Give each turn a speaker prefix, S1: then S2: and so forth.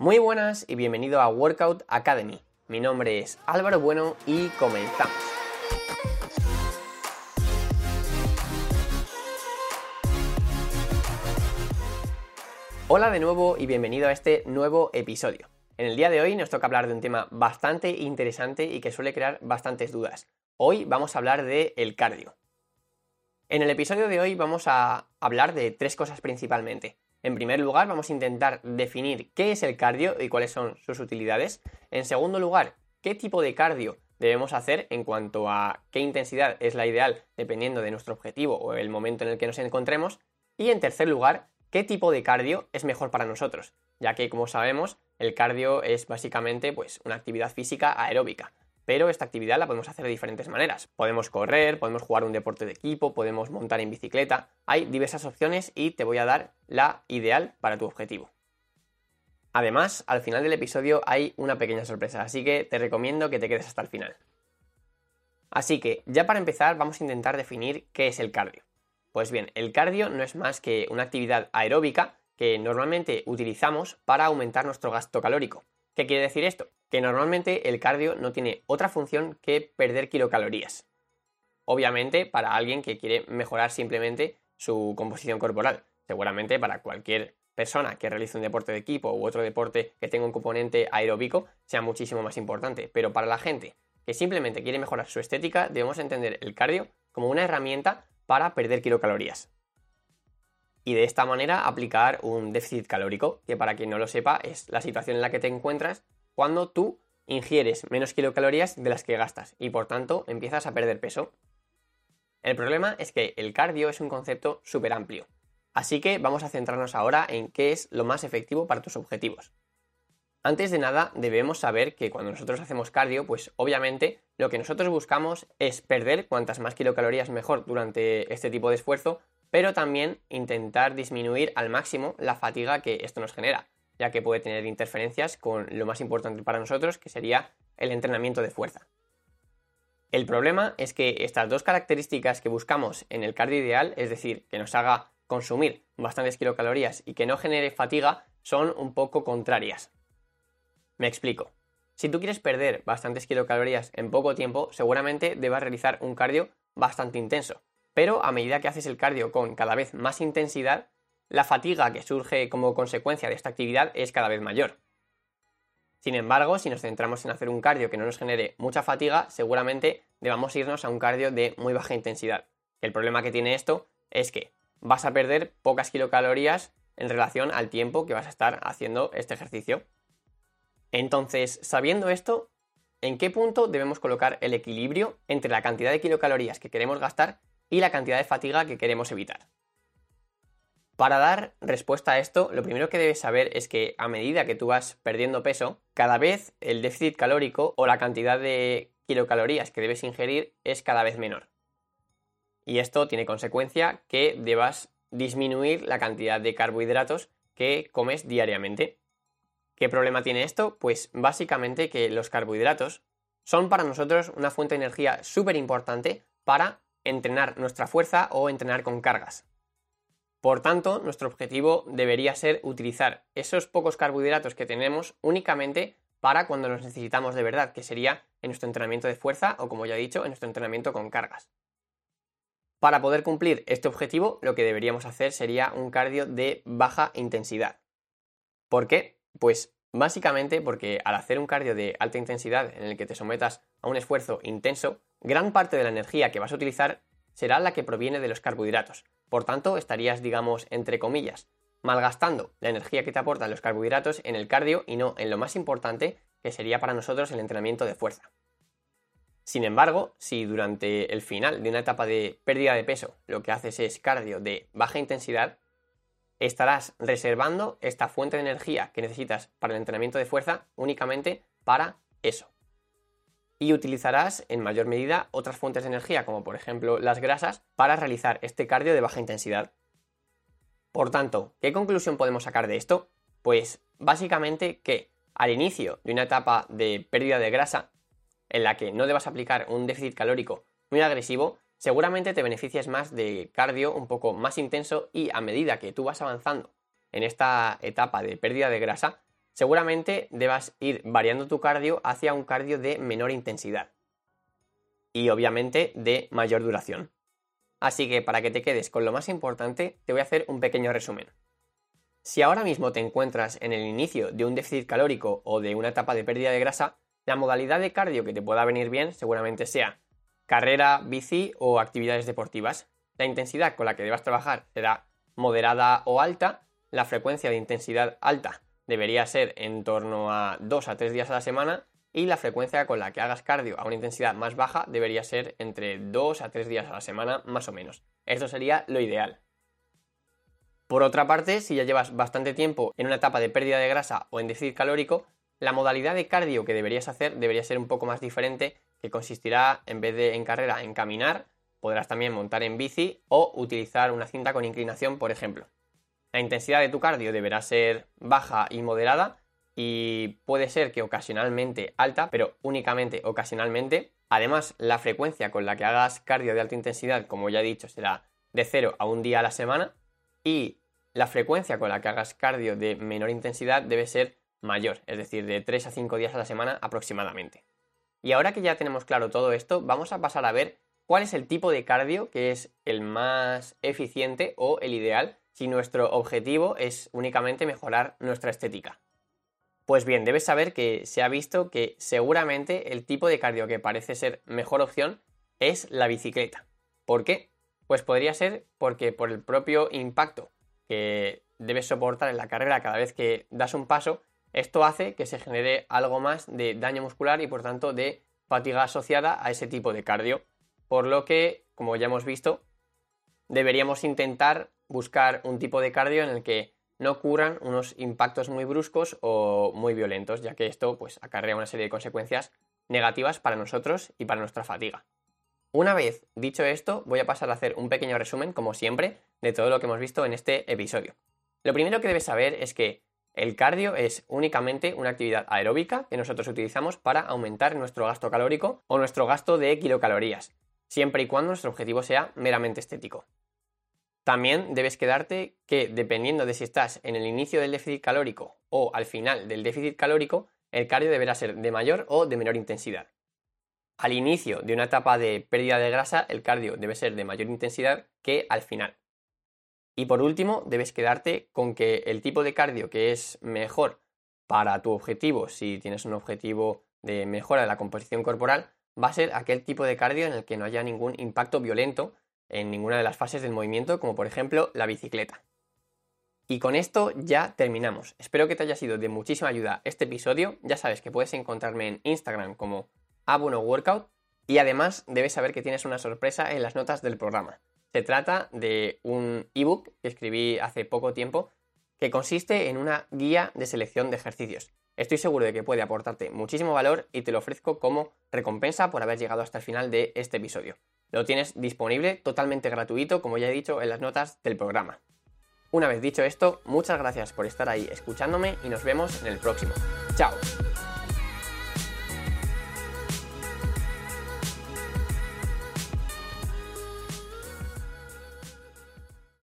S1: Muy buenas y bienvenido a Workout Academy. Mi nombre es Álvaro Bueno y comenzamos. Hola de nuevo y bienvenido a este nuevo episodio. En el día de hoy nos toca hablar de un tema bastante interesante y que suele crear bastantes dudas. Hoy vamos a hablar de el cardio. En el episodio de hoy vamos a hablar de tres cosas principalmente. En primer lugar, vamos a intentar definir qué es el cardio y cuáles son sus utilidades. En segundo lugar, qué tipo de cardio debemos hacer en cuanto a qué intensidad es la ideal dependiendo de nuestro objetivo o el momento en el que nos encontremos. Y en tercer lugar, qué tipo de cardio es mejor para nosotros, ya que como sabemos, el cardio es básicamente pues, una actividad física aeróbica pero esta actividad la podemos hacer de diferentes maneras. Podemos correr, podemos jugar un deporte de equipo, podemos montar en bicicleta. Hay diversas opciones y te voy a dar la ideal para tu objetivo. Además, al final del episodio hay una pequeña sorpresa, así que te recomiendo que te quedes hasta el final. Así que, ya para empezar, vamos a intentar definir qué es el cardio. Pues bien, el cardio no es más que una actividad aeróbica que normalmente utilizamos para aumentar nuestro gasto calórico. ¿Qué quiere decir esto? Que normalmente el cardio no tiene otra función que perder kilocalorías. Obviamente para alguien que quiere mejorar simplemente su composición corporal. Seguramente para cualquier persona que realice un deporte de equipo u otro deporte que tenga un componente aeróbico sea muchísimo más importante. Pero para la gente que simplemente quiere mejorar su estética, debemos entender el cardio como una herramienta para perder kilocalorías y de esta manera aplicar un déficit calórico, que para quien no lo sepa es la situación en la que te encuentras cuando tú ingieres menos kilocalorías de las que gastas y por tanto empiezas a perder peso. El problema es que el cardio es un concepto súper amplio, así que vamos a centrarnos ahora en qué es lo más efectivo para tus objetivos. Antes de nada, debemos saber que cuando nosotros hacemos cardio, pues obviamente lo que nosotros buscamos es perder cuantas más kilocalorías mejor durante este tipo de esfuerzo pero también intentar disminuir al máximo la fatiga que esto nos genera, ya que puede tener interferencias con lo más importante para nosotros, que sería el entrenamiento de fuerza. El problema es que estas dos características que buscamos en el cardio ideal, es decir, que nos haga consumir bastantes kilocalorías y que no genere fatiga, son un poco contrarias. Me explico. Si tú quieres perder bastantes kilocalorías en poco tiempo, seguramente debas realizar un cardio bastante intenso, pero a medida que haces el cardio con cada vez más intensidad, la fatiga que surge como consecuencia de esta actividad es cada vez mayor. Sin embargo, si nos centramos en hacer un cardio que no nos genere mucha fatiga, seguramente debamos irnos a un cardio de muy baja intensidad. El problema que tiene esto es que vas a perder pocas kilocalorías en relación al tiempo que vas a estar haciendo este ejercicio. Entonces, sabiendo esto, ¿en qué punto debemos colocar el equilibrio entre la cantidad de kilocalorías que queremos gastar y la cantidad de fatiga que queremos evitar. Para dar respuesta a esto, lo primero que debes saber es que a medida que tú vas perdiendo peso, cada vez el déficit calórico o la cantidad de kilocalorías que debes ingerir es cada vez menor. Y esto tiene consecuencia que debas disminuir la cantidad de carbohidratos que comes diariamente. ¿Qué problema tiene esto? Pues básicamente que los carbohidratos son para nosotros una fuente de energía súper importante para entrenar nuestra fuerza o entrenar con cargas. Por tanto, nuestro objetivo debería ser utilizar esos pocos carbohidratos que tenemos únicamente para cuando los necesitamos de verdad, que sería en nuestro entrenamiento de fuerza o, como ya he dicho, en nuestro entrenamiento con cargas. Para poder cumplir este objetivo, lo que deberíamos hacer sería un cardio de baja intensidad. ¿Por qué? Pues básicamente porque al hacer un cardio de alta intensidad en el que te sometas a un esfuerzo intenso, gran parte de la energía que vas a utilizar será la que proviene de los carbohidratos. Por tanto, estarías, digamos, entre comillas, malgastando la energía que te aportan los carbohidratos en el cardio y no en lo más importante, que sería para nosotros el entrenamiento de fuerza. Sin embargo, si durante el final de una etapa de pérdida de peso lo que haces es cardio de baja intensidad, estarás reservando esta fuente de energía que necesitas para el entrenamiento de fuerza únicamente para eso y utilizarás en mayor medida otras fuentes de energía, como por ejemplo las grasas, para realizar este cardio de baja intensidad. Por tanto, ¿qué conclusión podemos sacar de esto? Pues básicamente que al inicio de una etapa de pérdida de grasa, en la que no debas aplicar un déficit calórico muy agresivo, seguramente te beneficias más de cardio un poco más intenso y a medida que tú vas avanzando en esta etapa de pérdida de grasa, seguramente debas ir variando tu cardio hacia un cardio de menor intensidad y obviamente de mayor duración. Así que para que te quedes con lo más importante, te voy a hacer un pequeño resumen. Si ahora mismo te encuentras en el inicio de un déficit calórico o de una etapa de pérdida de grasa, la modalidad de cardio que te pueda venir bien seguramente sea carrera, bici o actividades deportivas. La intensidad con la que debas trabajar será moderada o alta, la frecuencia de intensidad alta debería ser en torno a 2 a 3 días a la semana y la frecuencia con la que hagas cardio a una intensidad más baja debería ser entre 2 a 3 días a la semana más o menos. Esto sería lo ideal. Por otra parte, si ya llevas bastante tiempo en una etapa de pérdida de grasa o en déficit calórico, la modalidad de cardio que deberías hacer debería ser un poco más diferente, que consistirá en vez de en carrera en caminar, podrás también montar en bici o utilizar una cinta con inclinación, por ejemplo. La intensidad de tu cardio deberá ser baja y moderada y puede ser que ocasionalmente alta, pero únicamente ocasionalmente. Además, la frecuencia con la que hagas cardio de alta intensidad, como ya he dicho, será de 0 a un día a la semana y la frecuencia con la que hagas cardio de menor intensidad debe ser mayor, es decir, de 3 a 5 días a la semana aproximadamente. Y ahora que ya tenemos claro todo esto, vamos a pasar a ver cuál es el tipo de cardio que es el más eficiente o el ideal si nuestro objetivo es únicamente mejorar nuestra estética. Pues bien, debes saber que se ha visto que seguramente el tipo de cardio que parece ser mejor opción es la bicicleta. ¿Por qué? Pues podría ser porque por el propio impacto que debes soportar en la carrera cada vez que das un paso, esto hace que se genere algo más de daño muscular y por tanto de fatiga asociada a ese tipo de cardio. Por lo que, como ya hemos visto, deberíamos intentar buscar un tipo de cardio en el que no ocurran unos impactos muy bruscos o muy violentos, ya que esto pues, acarrea una serie de consecuencias negativas para nosotros y para nuestra fatiga. Una vez dicho esto, voy a pasar a hacer un pequeño resumen, como siempre, de todo lo que hemos visto en este episodio. Lo primero que debes saber es que el cardio es únicamente una actividad aeróbica que nosotros utilizamos para aumentar nuestro gasto calórico o nuestro gasto de kilocalorías, siempre y cuando nuestro objetivo sea meramente estético. También debes quedarte que dependiendo de si estás en el inicio del déficit calórico o al final del déficit calórico, el cardio deberá ser de mayor o de menor intensidad. Al inicio de una etapa de pérdida de grasa, el cardio debe ser de mayor intensidad que al final. Y por último, debes quedarte con que el tipo de cardio que es mejor para tu objetivo, si tienes un objetivo de mejora de la composición corporal, va a ser aquel tipo de cardio en el que no haya ningún impacto violento en ninguna de las fases del movimiento, como por ejemplo la bicicleta. Y con esto ya terminamos. Espero que te haya sido de muchísima ayuda este episodio. Ya sabes que puedes encontrarme en Instagram como Abono Workout y además debes saber que tienes una sorpresa en las notas del programa. Se trata de un ebook que escribí hace poco tiempo que consiste en una guía de selección de ejercicios. Estoy seguro de que puede aportarte muchísimo valor y te lo ofrezco como recompensa por haber llegado hasta el final de este episodio. Lo tienes disponible totalmente gratuito, como ya he dicho en las notas del programa. Una vez dicho esto, muchas gracias por estar ahí escuchándome y nos vemos en el próximo. ¡Chao!